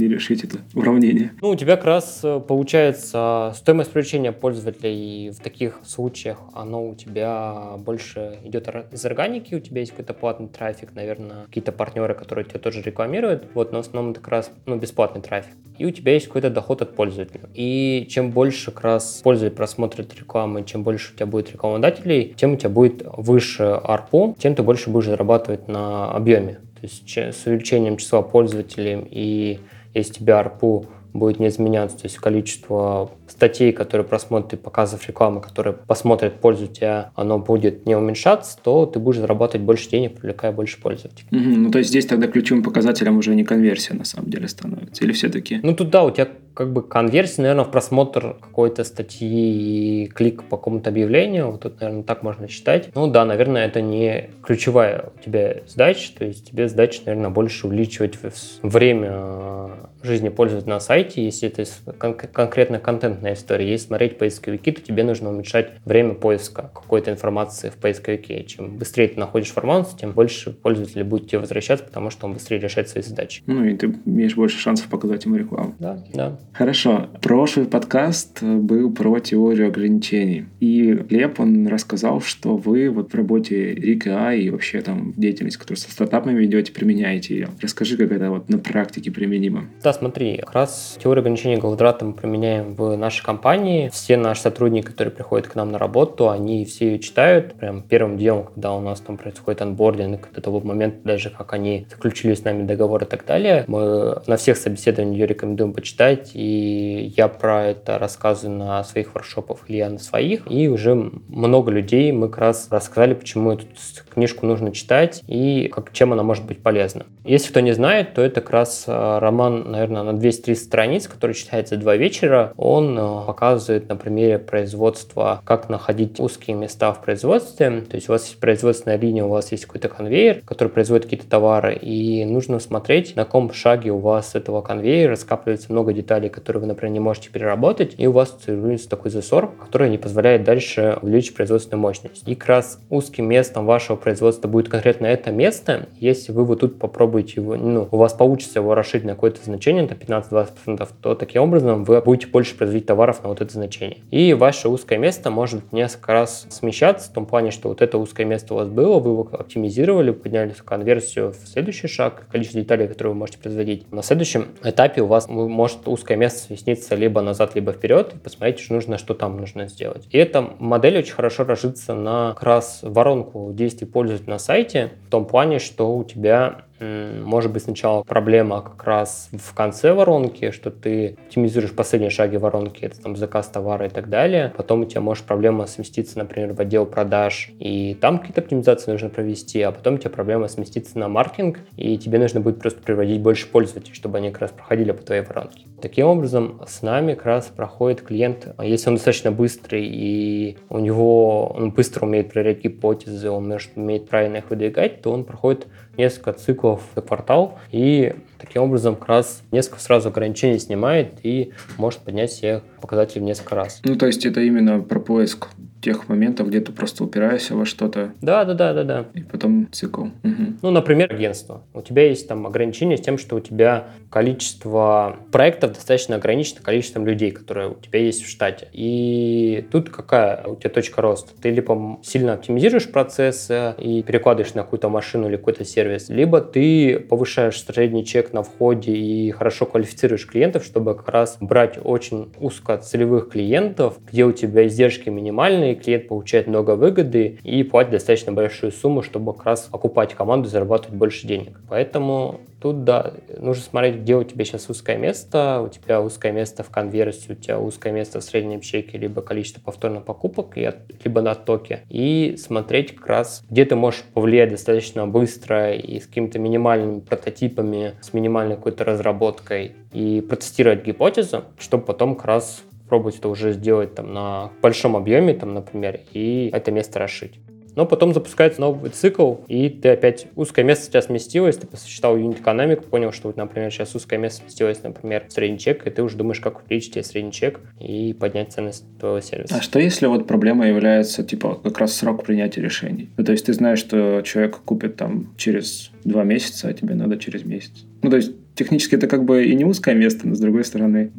не решить это уравнение? Ну, у тебя как раз э, получается стоимость привлечения пользователей в таких случаях, оно у тебя больше идет из органики, у тебя есть какой-то платный трафик, наверное, какие-то партнеры, которые тебя тоже рекламируют, вот, но в основном это как раз ну, бесплатный трафик. И у тебя есть какой-то доход от пользователя. И чем больше как раз пользователь просмотрит рекламы, чем больше у тебя будет рекламодателей, тем у тебя будет выше ARPU, тем ты больше будешь зарабатывать на объеме. То есть с увеличением числа пользователей и если тебе ARPU будет не изменяться, то есть количество статей, которые просмотрят и показов рекламы, которые посмотрят пользователя, оно будет не уменьшаться, то ты будешь зарабатывать больше денег, привлекая больше пользователей. Угу, ну, то есть здесь тогда ключевым показателем уже не конверсия на самом деле становится, или все-таки? Ну, тут да, у тебя как бы конверсия, наверное, в просмотр какой-то статьи и клик по какому-то объявлению, вот тут, наверное, так можно считать. Ну да, наверное, это не ключевая у тебя задача, то есть тебе задача, наверное, больше увеличивать время жизни пользователя на сайте, если это кон- конкретно контентная история. Если смотреть поисковики, то тебе нужно уменьшать время поиска какой-то информации в поисковике. Чем быстрее ты находишь информацию, тем больше пользователей будет тебе возвращаться, потому что он быстрее решает свои задачи. Ну и ты имеешь больше шансов показать ему рекламу. Да, да. Хорошо. Прошлый подкаст был про теорию ограничений. И Глеб, он рассказал, что вы вот в работе Рика и вообще там в деятельности, которую со стартапами ведете, применяете ее. Расскажи, как это вот на практике применимо. Да, смотри, как раз теорию ограничений Голдрата мы применяем в нашей компании. Все наши сотрудники, которые приходят к нам на работу, они все ее читают. Прям первым делом, когда у нас там происходит анбординг, до того момента даже, как они заключили с нами договор и так далее, мы на всех собеседованиях ее рекомендуем почитать и и я про это рассказываю на своих воркшопах или я на своих, и уже много людей мы как раз рассказали, почему эту книжку нужно читать и как, чем она может быть полезна. Если кто не знает, то это как раз э, роман, наверное, на 200-300 страниц, который читается два вечера. Он э, показывает на примере производства, как находить узкие места в производстве. То есть у вас есть производственная линия, у вас есть какой-то конвейер, который производит какие-то товары, и нужно смотреть, на каком шаге у вас этого конвейера скапливается много деталей, которые вы, например, не можете переработать, и у вас формируется такой засор, который не позволяет дальше увеличить производственную мощность. И как раз узким местом вашего производства будет конкретно это место. Если вы вот тут попробуете его, ну, у вас получится его расширить на какое-то значение, на 15-20%, то таким образом вы будете больше производить товаров на вот это значение. И ваше узкое место может несколько раз смещаться в том плане, что вот это узкое место у вас было, вы его оптимизировали, подняли конверсию в следующий шаг, количество деталей, которые вы можете производить. На следующем этапе у вас может узкое место сместиться либо назад, либо вперед, и посмотреть, что нужно, что там нужно сделать. И эта модель очень хорошо ложится на как раз воронку действий пользователя на сайте, в том плане, что у тебя может быть сначала проблема как раз в конце воронки, что ты оптимизируешь последние шаги воронки, это там заказ товара и так далее. Потом у тебя может проблема сместиться, например, в отдел продаж, и там какие-то оптимизации нужно провести, а потом у тебя проблема сместиться на маркетинг, и тебе нужно будет просто приводить больше пользователей, чтобы они как раз проходили по твоей воронке. Таким образом, с нами как раз проходит клиент, если он достаточно быстрый и у него он быстро умеет проверять гипотезы, он может, умеет правильно их выдвигать, то он проходит несколько циклов за квартал, и таким образом как раз несколько сразу ограничений снимает и может поднять все показатели в несколько раз. Ну, то есть это именно про поиск тех моментов, где ты просто упираешься во что-то. Да, да, да, да, да. И потом цикл. Угу. Ну, например, агентство. У тебя есть там ограничение с тем, что у тебя количество проектов достаточно ограничено количеством людей, которые у тебя есть в штате. И тут какая у тебя точка роста? Ты либо сильно оптимизируешь процессы и перекладываешь на какую-то машину или какой-то сервис, либо ты повышаешь средний чек на входе и хорошо квалифицируешь клиентов, чтобы как раз брать очень узкоцелевых клиентов, где у тебя издержки минимальные, стороны, клиент получает много выгоды и платит достаточно большую сумму, чтобы как раз окупать команду и зарабатывать больше денег. Поэтому тут, да, нужно смотреть, где у тебя сейчас узкое место, у тебя узкое место в конверсии, у тебя узкое место в среднем чеке, либо количество повторных покупок, либо на токе, и смотреть как раз, где ты можешь повлиять достаточно быстро и с какими-то минимальными прототипами, с минимальной какой-то разработкой, и протестировать гипотезу, чтобы потом как раз пробовать это уже сделать там на большом объеме, там, например, и это место расшить. Но потом запускается новый цикл, и ты опять узкое место у тебя сместилось, ты посчитал юнит экономику, понял, что, например, сейчас узкое место сместилось, например, средний чек, и ты уже думаешь, как увеличить тебе средний чек и поднять ценность твоего сервиса. А что если вот проблема является, типа, как раз срок принятия решений? Ну, то есть ты знаешь, что человек купит там через два месяца, а тебе надо через месяц. Ну, то есть технически это как бы и не узкое место, но с другой стороны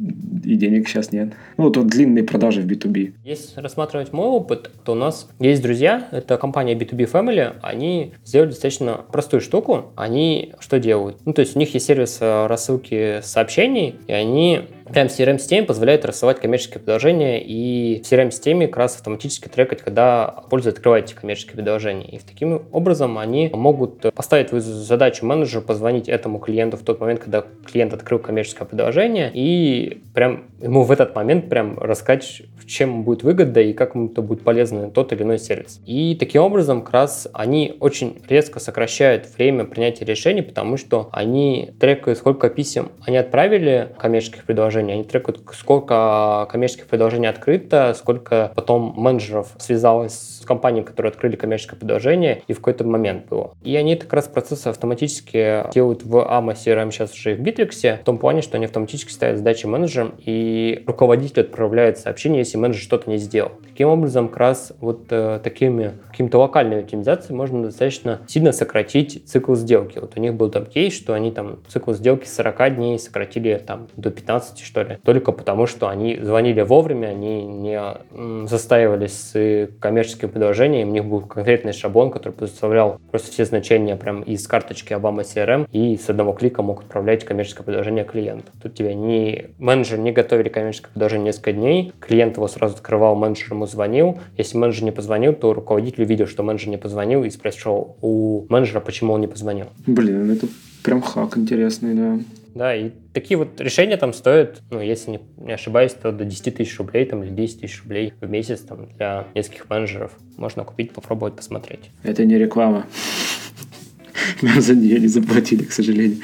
и денег сейчас нет. Ну, вот, длинные продажи в B2B. Если рассматривать мой опыт, то у нас есть друзья, это компания B2B Family, они сделали достаточно простую штуку. Они что делают? Ну, то есть у них есть сервис э, рассылки сообщений, и они Прям CRM-системе позволяет рассылать коммерческие предложения, и в CRM-системе как раз автоматически трекать, когда пользователь открывает эти коммерческие предложения. И таким образом они могут поставить задачу менеджеру позвонить этому клиенту в тот момент, когда клиент открыл коммерческое предложение, и прям ему в этот момент прям рассказать, чем будет выгода и как ему это будет полезно тот или иной сервис. И таким образом как раз они очень резко сокращают время принятия решений, потому что они трекают, сколько писем они отправили коммерческих предложений, они трекают, сколько коммерческих предложений открыто, сколько потом менеджеров связалось с компанией, которые открыли коммерческое предложение, и в какой-то момент было. И они как раз процессы автоматически делают в AMA CRM сейчас уже и в Bittrex, в том плане, что они автоматически ставят задачи менеджерам, и руководитель отправляет сообщение, если менеджер что-то не сделал. Таким образом, как раз вот э, такими какими-то локальными оптимизациями можно достаточно сильно сократить цикл сделки. Вот у них был там кейс, что они там цикл сделки с 40 дней сократили там до 15 месте, что ли. Только потому, что они звонили вовремя, они не застаивались с коммерческим предложением, у них был конкретный шаблон, который предоставлял просто все значения прям из карточки Obama CRM и с одного клика мог отправлять коммерческое предложение клиенту. Тут тебя не менеджер не готовили коммерческое предложение несколько дней, клиент его сразу открывал, менеджер ему звонил. Если менеджер не позвонил, то руководитель увидел, что менеджер не позвонил и спросил у менеджера, почему он не позвонил. Блин, это прям хак интересный, да. Да, и такие вот решения там стоят, ну, если не, не ошибаюсь, то до 10 тысяч рублей там, или 10 тысяч рублей в месяц там, для нескольких менеджеров. Можно купить, попробовать, посмотреть. Это не реклама. *laughs* Нам за нее не заплатили, к сожалению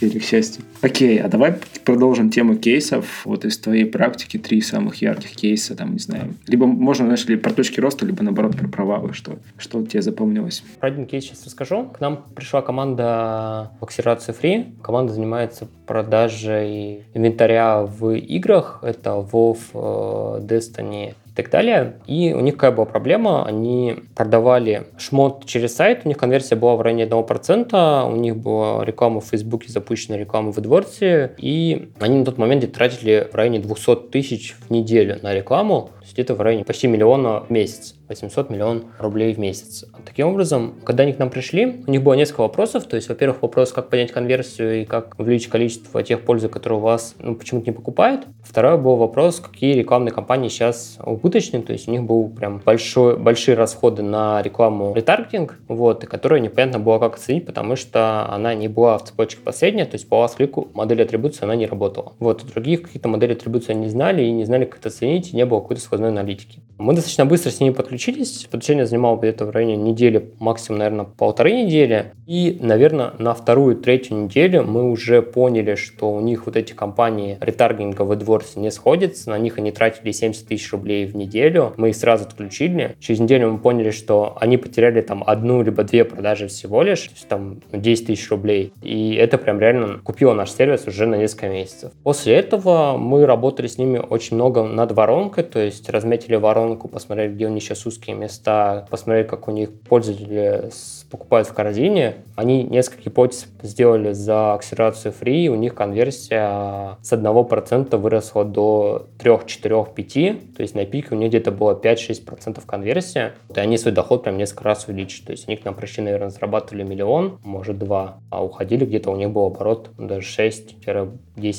или к счастью. Окей, а давай продолжим тему кейсов. Вот из твоей практики три самых ярких кейса, там, не знаю. Либо можно, знаешь, ли про точки роста, либо наоборот про провалы, что, что тебе запомнилось. Про один кейс сейчас расскажу. К нам пришла команда в акселерации Free. Команда занимается продажей инвентаря в играх. Это WoW, э, Destiny, и так далее. И у них какая была проблема? Они продавали шмот через сайт, у них конверсия была в районе 1%, у них была реклама в Фейсбуке, запущена реклама в AdWords, и они на тот момент тратили в районе 200 тысяч в неделю на рекламу, то есть где-то в районе почти миллиона в месяц. 800 миллион рублей в месяц. Таким образом, когда они к нам пришли, у них было несколько вопросов. То есть, во-первых, вопрос, как поднять конверсию и как увеличить количество тех пользы, которые у вас ну, почему-то не покупают. Второй был вопрос, какие рекламные кампании сейчас убыточны. То есть, у них был прям большой, большие расходы на рекламу ретаргетинг, вот, и которую непонятно было, как оценить, потому что она не была в цепочке последняя, то есть по клику модель атрибуции она не работала. Вот, других какие-то модели атрибуции они не знали и не знали, как это оценить, и не было какой-то сквозной аналитики. Мы достаточно быстро с ними подключились. Подключение занимало где-то в районе недели, максимум, наверное, полторы недели. И, наверное, на вторую, третью неделю мы уже поняли, что у них вот эти компании ретаргинга в AdWords не сходятся. На них они тратили 70 тысяч рублей в неделю. Мы их сразу отключили. Через неделю мы поняли, что они потеряли там одну либо две продажи всего лишь. То есть там 10 тысяч рублей. И это прям реально купило наш сервис уже на несколько месяцев. После этого мы работали с ними очень много над воронкой, то есть разметили воронку посмотреть, где у них сейчас узкие места, посмотреть, как у них пользователи покупают в корзине. Они несколько гипотез сделали за акселерацию free, у них конверсия с 1% выросла до 3, 4, 5, то есть на пике у них где-то было 5-6% конверсия, и они свой доход прям несколько раз увеличили. То есть они к нам пришли, наверное, зарабатывали миллион, может два, а уходили где-то у них был оборот даже 6-10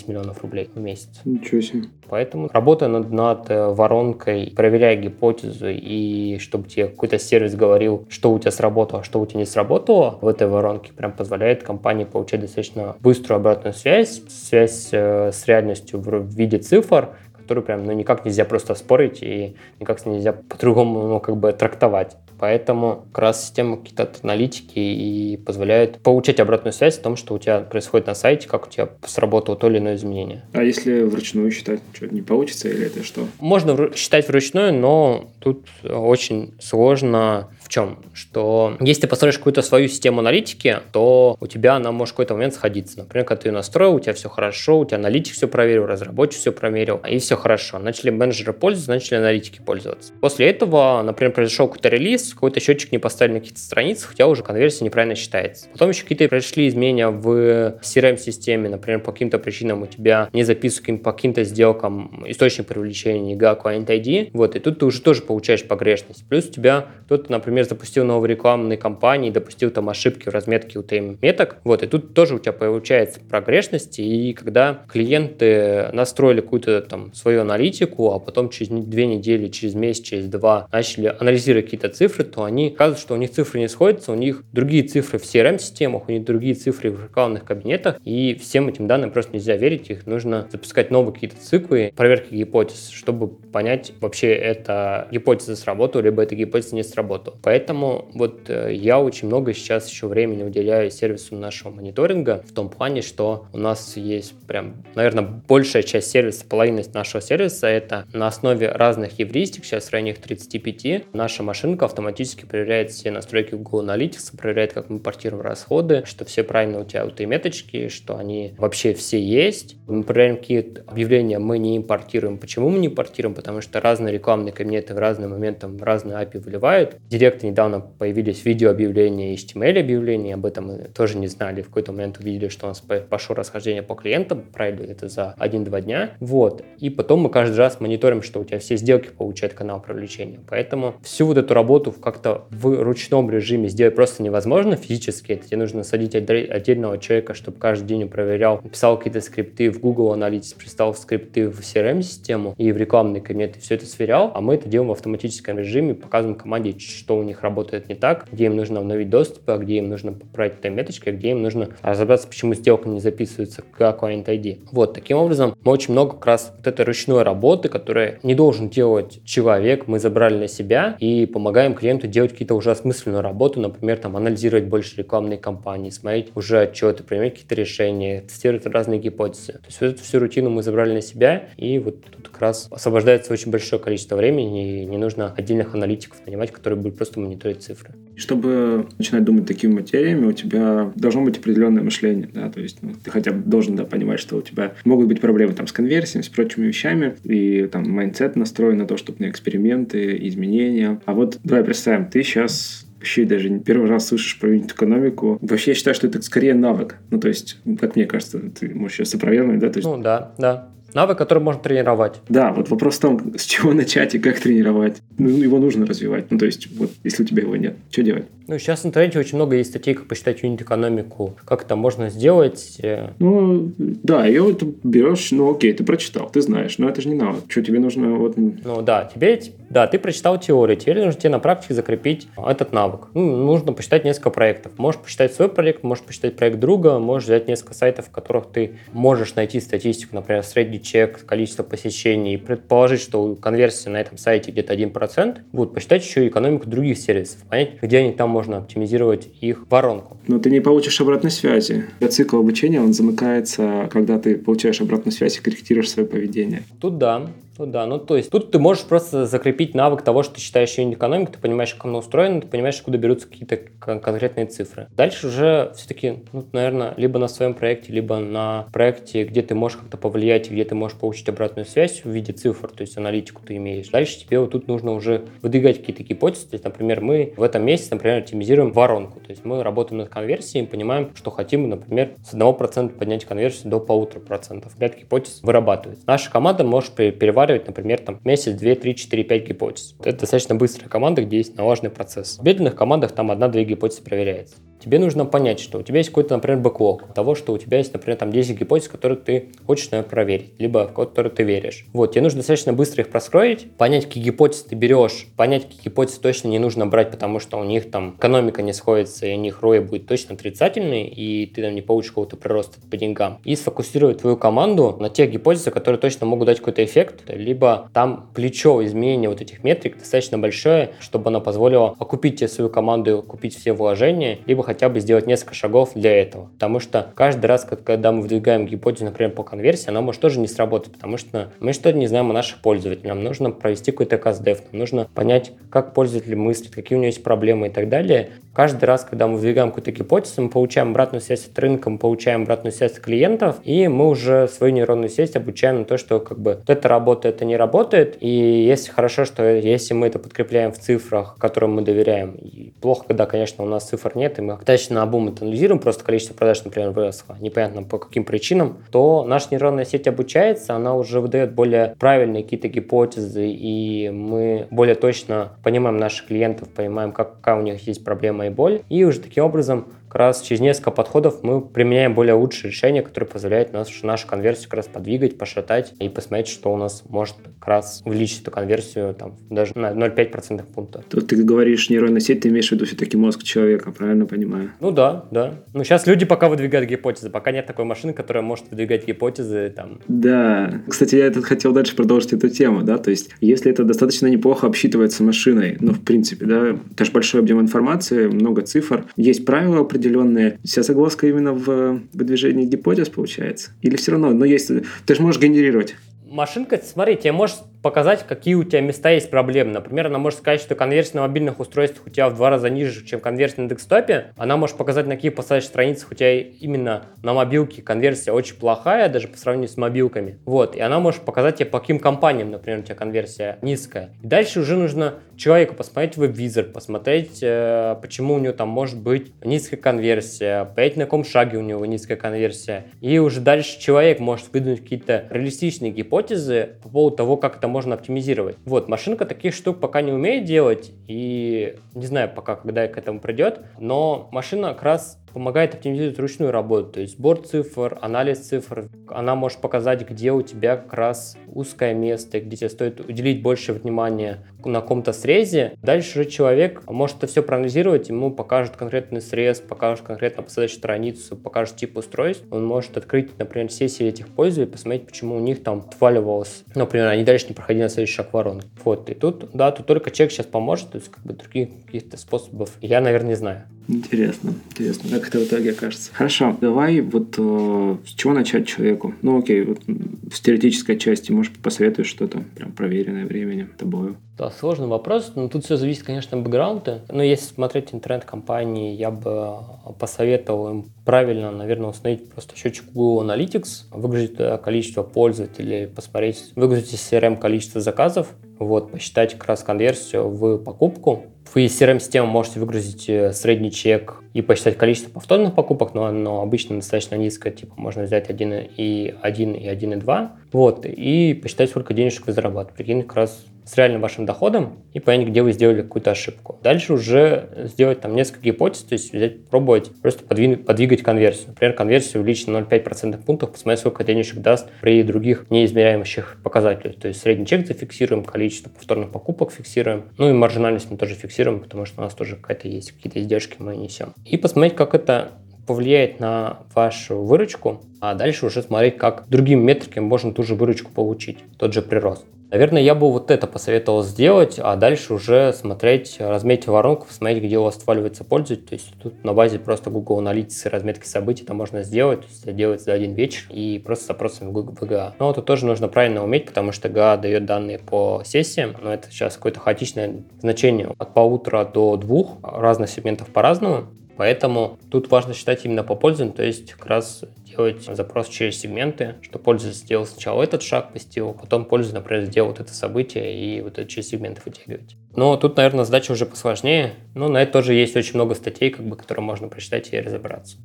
миллионов рублей в месяц. Ничего себе. Поэтому работая над, над э, воронкой, проверяя гипотезу и чтобы тебе какой-то сервис говорил, что у тебя сработало, что у тебя не сработало в этой воронке, прям позволяет компании получать достаточно быструю обратную связь, связь э, с реальностью в виде цифр, которую прям ну, никак нельзя просто спорить и никак нельзя по-другому ну, как бы трактовать. Поэтому как раз система какие-то аналитики и позволяет получать обратную связь о том, что у тебя происходит на сайте, как у тебя сработало то или иное изменение. А если вручную считать, что не получится или это что? Можно считать вручную, но тут очень сложно в чем? Что если ты построишь какую-то свою систему аналитики, то у тебя она может в какой-то момент сходиться. Например, когда ты ее настроил, у тебя все хорошо, у тебя аналитик все проверил, разработчик все проверил, и все хорошо. Начали менеджеры пользоваться, начали аналитики пользоваться. После этого, например, произошел какой-то релиз, какой-то счетчик не поставили на каких-то страницах, хотя уже конверсия неправильно считается. Потом еще какие-то произошли изменения в CRM-системе, например, по каким-то причинам у тебя не записывают по каким-то сделкам источник привлечения, не GA, Client ID, вот, и тут ты уже тоже получаешь погрешность. Плюс у тебя кто-то, например, запустил новые рекламные кампании, допустил там ошибки в разметке UTM меток, вот, и тут тоже у тебя получается прогрешность, и когда клиенты настроили какую-то там свою аналитику, а потом через две недели, через месяц, через два начали анализировать какие-то цифры, то они оказывают, что у них цифры не сходятся, у них другие цифры в CRM-системах, у них другие цифры в рекламных кабинетах, и всем этим данным просто нельзя верить, их нужно запускать новые какие-то циклы проверки гипотез, чтобы понять, вообще эта гипотеза сработала, либо эта гипотеза не сработала. Поэтому вот э, я очень много сейчас еще времени уделяю сервису нашего мониторинга в том плане, что у нас есть прям, наверное, большая часть сервиса, половина нашего сервиса, это на основе разных евристик, сейчас в районе 35, наша машинка автоматически проверяет все настройки Google Analytics, проверяет, как мы портируем расходы, что все правильно у тебя вот и меточки, что они вообще все есть. Мы проверяем какие объявления мы не импортируем. Почему мы не импортируем? Потому что разные рекламные кабинеты в разный момент там разные API выливают. Директ проекта недавно появились видеообъявления и HTML-объявления, об этом тоже не знали. В какой-то момент увидели, что у нас пошло расхождение по клиентам, правильно, это за 1-2 дня. Вот. И потом мы каждый раз мониторим, что у тебя все сделки получают канал привлечения. Поэтому всю вот эту работу как-то в ручном режиме сделать просто невозможно физически. Это тебе нужно садить отдельного человека, чтобы каждый день проверял, писал какие-то скрипты в Google Analytics, пристал скрипты в CRM-систему и в рекламный кабинет, и все это сверял. А мы это делаем в автоматическом режиме, показываем команде, что у них работает не так, где им нужно обновить доступ, а где им нужно поправить меточки, а где им нужно разобраться, почему сделка не записывается как Client ID. Вот, таким образом, мы очень много как раз вот этой ручной работы, которая не должен делать человек, мы забрали на себя и помогаем клиенту делать какие-то уже осмысленную работу, например, там, анализировать больше рекламные кампании, смотреть уже отчеты, принимать какие-то решения, тестировать разные гипотезы. То есть вот эту всю рутину мы забрали на себя, и вот тут как раз освобождается очень большое количество времени, и не нужно отдельных аналитиков нанимать, которые будут просто мониторить цифры. Чтобы начинать думать такими материями, у тебя должно быть определенное мышление, да, то есть ну, ты хотя бы должен да, понимать, что у тебя могут быть проблемы там с конверсией, с прочими вещами, и там mindset настроен на то, чтобы на эксперименты, изменения. А вот давай представим, ты сейчас вообще даже первый раз слышишь про экономику. Вообще я считаю, что это скорее навык. Ну, то есть, как мне кажется, ты можешь сейчас опровергнуть, да? То есть... Ну, да, да. Навык, который можно тренировать. Да, вот вопрос в том, с чего *laughs* начать и как тренировать. Ну, его нужно развивать. Ну, то есть, вот, если у тебя его нет, что делать? Ну, сейчас в интернете очень много есть статей, как посчитать юнит-экономику, как это можно сделать. Э. Ну, да, ее вот берешь, ну, окей, ты прочитал, ты знаешь, но это же не навык. Что тебе нужно вот... Ну, да, тебе, да, ты прочитал теорию, теперь нужно тебе на практике закрепить этот навык. Ну, нужно посчитать несколько проектов. Можешь посчитать свой проект, можешь посчитать проект друга, можешь взять несколько сайтов, в которых ты можешь найти статистику, например, средний чек, количество посещений, и предположить, что конверсия на этом сайте где-то 1%, будут посчитать еще экономику других сервисов, понять, где они там можно оптимизировать их воронку. Но ты не получишь обратной связи. Цикл обучения, он замыкается, когда ты получаешь обратную связь и корректируешь свое поведение. Тут да, ну да, ну то есть тут ты можешь просто закрепить навык того, что ты считаешь юнит экономику, ты понимаешь, как оно устроено, ты понимаешь, откуда берутся какие-то конкретные цифры. Дальше уже все-таки, ну, наверное, либо на своем проекте, либо на проекте, где ты можешь как-то повлиять, где ты можешь получить обратную связь в виде цифр, то есть аналитику ты имеешь. Дальше тебе вот тут нужно уже выдвигать какие-то гипотезы. То есть, например, мы в этом месяце, например, оптимизируем воронку. То есть мы работаем над конверсией и понимаем, что хотим, например, с 1% поднять конверсию до полутора процентов. Эта гипотеза вырабатывается. Наша команда может переваривать переваривать, например, там месяц, 2, 3, 4, 5 гипотез. Это достаточно быстрая команда, где есть налаженный процесс. В медленных командах там одна-две гипотезы проверяется тебе нужно понять, что у тебя есть какой-то, например, бэклог того, что у тебя есть, например, там 10 гипотез, которые ты хочешь, наверное, проверить, либо в которые ты веришь. Вот, тебе нужно достаточно быстро их простроить, понять, какие гипотезы ты берешь, понять, какие гипотезы точно не нужно брать, потому что у них там экономика не сходится, и у них ROI будет точно отрицательный, и ты там не получишь какого-то прироста по деньгам. И сфокусировать твою команду на тех гипотезах, которые точно могут дать какой-то эффект, либо там плечо изменения вот этих метрик достаточно большое, чтобы оно позволило окупить тебе свою команду, окупить все вложения, либо хотя бы сделать несколько шагов для этого. Потому что каждый раз, когда мы выдвигаем гипотезу, например, по конверсии, она может тоже не сработать, потому что мы что-то не знаем о наших пользователях. Нам нужно провести какой-то каздев, нам нужно понять, как пользователь мыслит, какие у него есть проблемы и так далее. Каждый раз, когда мы выдвигаем какую-то гипотезу, мы получаем обратную связь от рынка, мы получаем обратную связь от клиентов, и мы уже свою нейронную сеть обучаем на то, что как бы вот это работает, это не работает. И если хорошо, что если мы это подкрепляем в цифрах, которым мы доверяем, и плохо, когда, конечно, у нас цифр нет, и мы достаточно обум это анализируем, просто количество продаж, например, выросло, непонятно по каким причинам, то наша нейронная сеть обучается, она уже выдает более правильные какие-то гипотезы, и мы более точно понимаем наших клиентов, понимаем, какая у них есть проблема и боль, и уже таким образом как раз через несколько подходов мы применяем более лучшие решения, которые позволяют нас, нашу конверсию как раз подвигать, пошатать и посмотреть, что у нас может как раз увеличить эту конверсию там, даже на 0,5% пункта. Тут ты говоришь нейронная сеть, ты имеешь в виду все-таки мозг человека, правильно понимаю? Ну да, да. Ну сейчас люди пока выдвигают гипотезы, пока нет такой машины, которая может выдвигать гипотезы там. Да. Кстати, я этот хотел дальше продолжить эту тему, да, то есть если это достаточно неплохо обсчитывается машиной, ну в принципе, да, это же большой объем информации, много цифр, есть правила определенные, определенные. Вся загвоздка именно в выдвижении гипотез получается? Или все равно, но есть... Ты же можешь генерировать. Машинка, смотри, тебе может показать, какие у тебя места есть проблемы. Например, она может сказать, что конверсия на мобильных устройствах у тебя в два раза ниже, чем конверсия на десктопе. Она может показать, на каких посадочных страницах у тебя именно на мобилке конверсия очень плохая, даже по сравнению с мобилками. Вот, и она может показать тебе, по каким компаниям, например, у тебя конверсия низкая. И дальше уже нужно человеку посмотреть веб-визор, посмотреть, э, почему у него там может быть низкая конверсия, понять, на каком шаге у него низкая конверсия. И уже дальше человек может выдвинуть какие-то реалистичные гипотезы по поводу того, как это можно оптимизировать. Вот, машинка таких штук пока не умеет делать, и не знаю пока, когда к этому придет, но машина как раз помогает оптимизировать ручную работу, то есть сбор цифр, анализ цифр. Она может показать, где у тебя как раз узкое место, где тебе стоит уделить больше внимания на каком-то срезе. Дальше же человек может это все проанализировать, ему покажет конкретный срез, покажет конкретно посадочную страницу, покажет тип устройств. Он может открыть, например, сессии этих пользователей, посмотреть, почему у них там отваливалось. Например, они дальше не проходили на следующий шаг воронки. Вот, и тут, да, тут только человек сейчас поможет, то есть как бы других каких-то способов я, наверное, не знаю. Интересно, интересно, как это в итоге окажется. Хорошо, давай вот э, с чего начать человеку? Ну окей, вот в теоретической части, может, посоветуешь что-то прям проверенное временем тобою? Да, сложный вопрос, но тут все зависит, конечно, от бэкграунда. Но если смотреть интернет-компании, я бы посоветовал им правильно, наверное, установить просто счетчик Google Analytics, выгрузить количество пользователей, посмотреть, выгрузить из CRM количество заказов, вот, посчитать как раз конверсию в покупку. Вы из CRM-системы можете выгрузить э, средний чек и посчитать количество повторных покупок, но оно обычно достаточно низкое, типа можно взять 1 и 1 и 1 и 2, вот, и посчитать, сколько денежек вы зарабатываете. Прикинь, как раз с реальным вашим доходом и понять, где вы сделали какую-то ошибку. Дальше уже сделать там несколько гипотез, то есть взять, пробовать просто подвинуть, подвигать конверсию. Например, конверсию увеличить на 0,5% пунктов, посмотреть, сколько денежек даст при других неизмеряемых показателях. То есть средний чек зафиксируем, количество повторных покупок фиксируем, ну и маржинальность мы тоже фиксируем, потому что у нас тоже какая-то есть, какие-то издержки мы несем. И посмотреть, как это повлияет на вашу выручку, а дальше уже смотреть, как другими метриками можно ту же выручку получить, тот же прирост. Наверное, я бы вот это посоветовал сделать, а дальше уже смотреть, разметить воронку, смотреть, где у вас отваливается пользователь. То есть тут на базе просто Google Analytics и разметки событий это можно сделать. То есть это делается за один вечер и просто с запросами в GA. Но это тоже нужно правильно уметь, потому что GA дает данные по сессиям, но это сейчас какое-то хаотичное значение от полутора до двух разных сегментов по-разному. Поэтому тут важно считать именно по пользователю, то есть как раз делать запрос через сегменты, что пользователь сделал сначала этот шаг, посетил, потом пользователь, например, сделал вот это событие и вот это через сегменты вытягивать. Но тут, наверное, задача уже посложнее, но на это тоже есть очень много статей, как бы, которые можно прочитать и разобраться.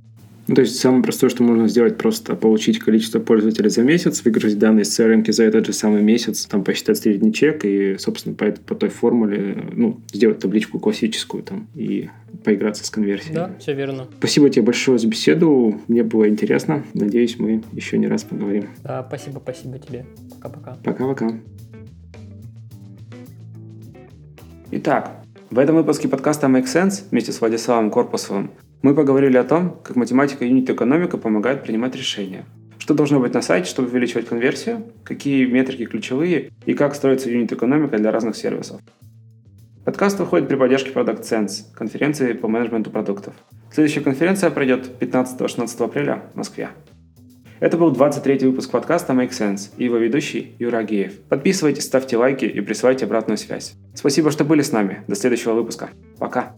Ну, то есть самое простое, что можно сделать, просто получить количество пользователей за месяц, выгрузить данные с CRM за этот же самый месяц, там посчитать средний чек и, собственно, по, по той формуле, ну, сделать табличку классическую там и поиграться с конверсией. Да, все верно. Спасибо тебе большое за беседу. Мне было интересно. Надеюсь, мы еще не раз поговорим. Да, спасибо, спасибо тебе. Пока-пока. Пока-пока. Итак, в этом выпуске подкаста Make Sense вместе с Владиславом Корпусовым мы поговорили о том, как математика и юнит-экономика помогают принимать решения. Что должно быть на сайте, чтобы увеличивать конверсию, какие метрики ключевые и как строится юнит-экономика для разных сервисов. Подкаст выходит при поддержке Product Sense, конференции по менеджменту продуктов. Следующая конференция пройдет 15-16 апреля в Москве. Это был 23-й выпуск подкаста Make Sense и его ведущий Юра Агеев. Подписывайтесь, ставьте лайки и присылайте обратную связь. Спасибо, что были с нами. До следующего выпуска. Пока.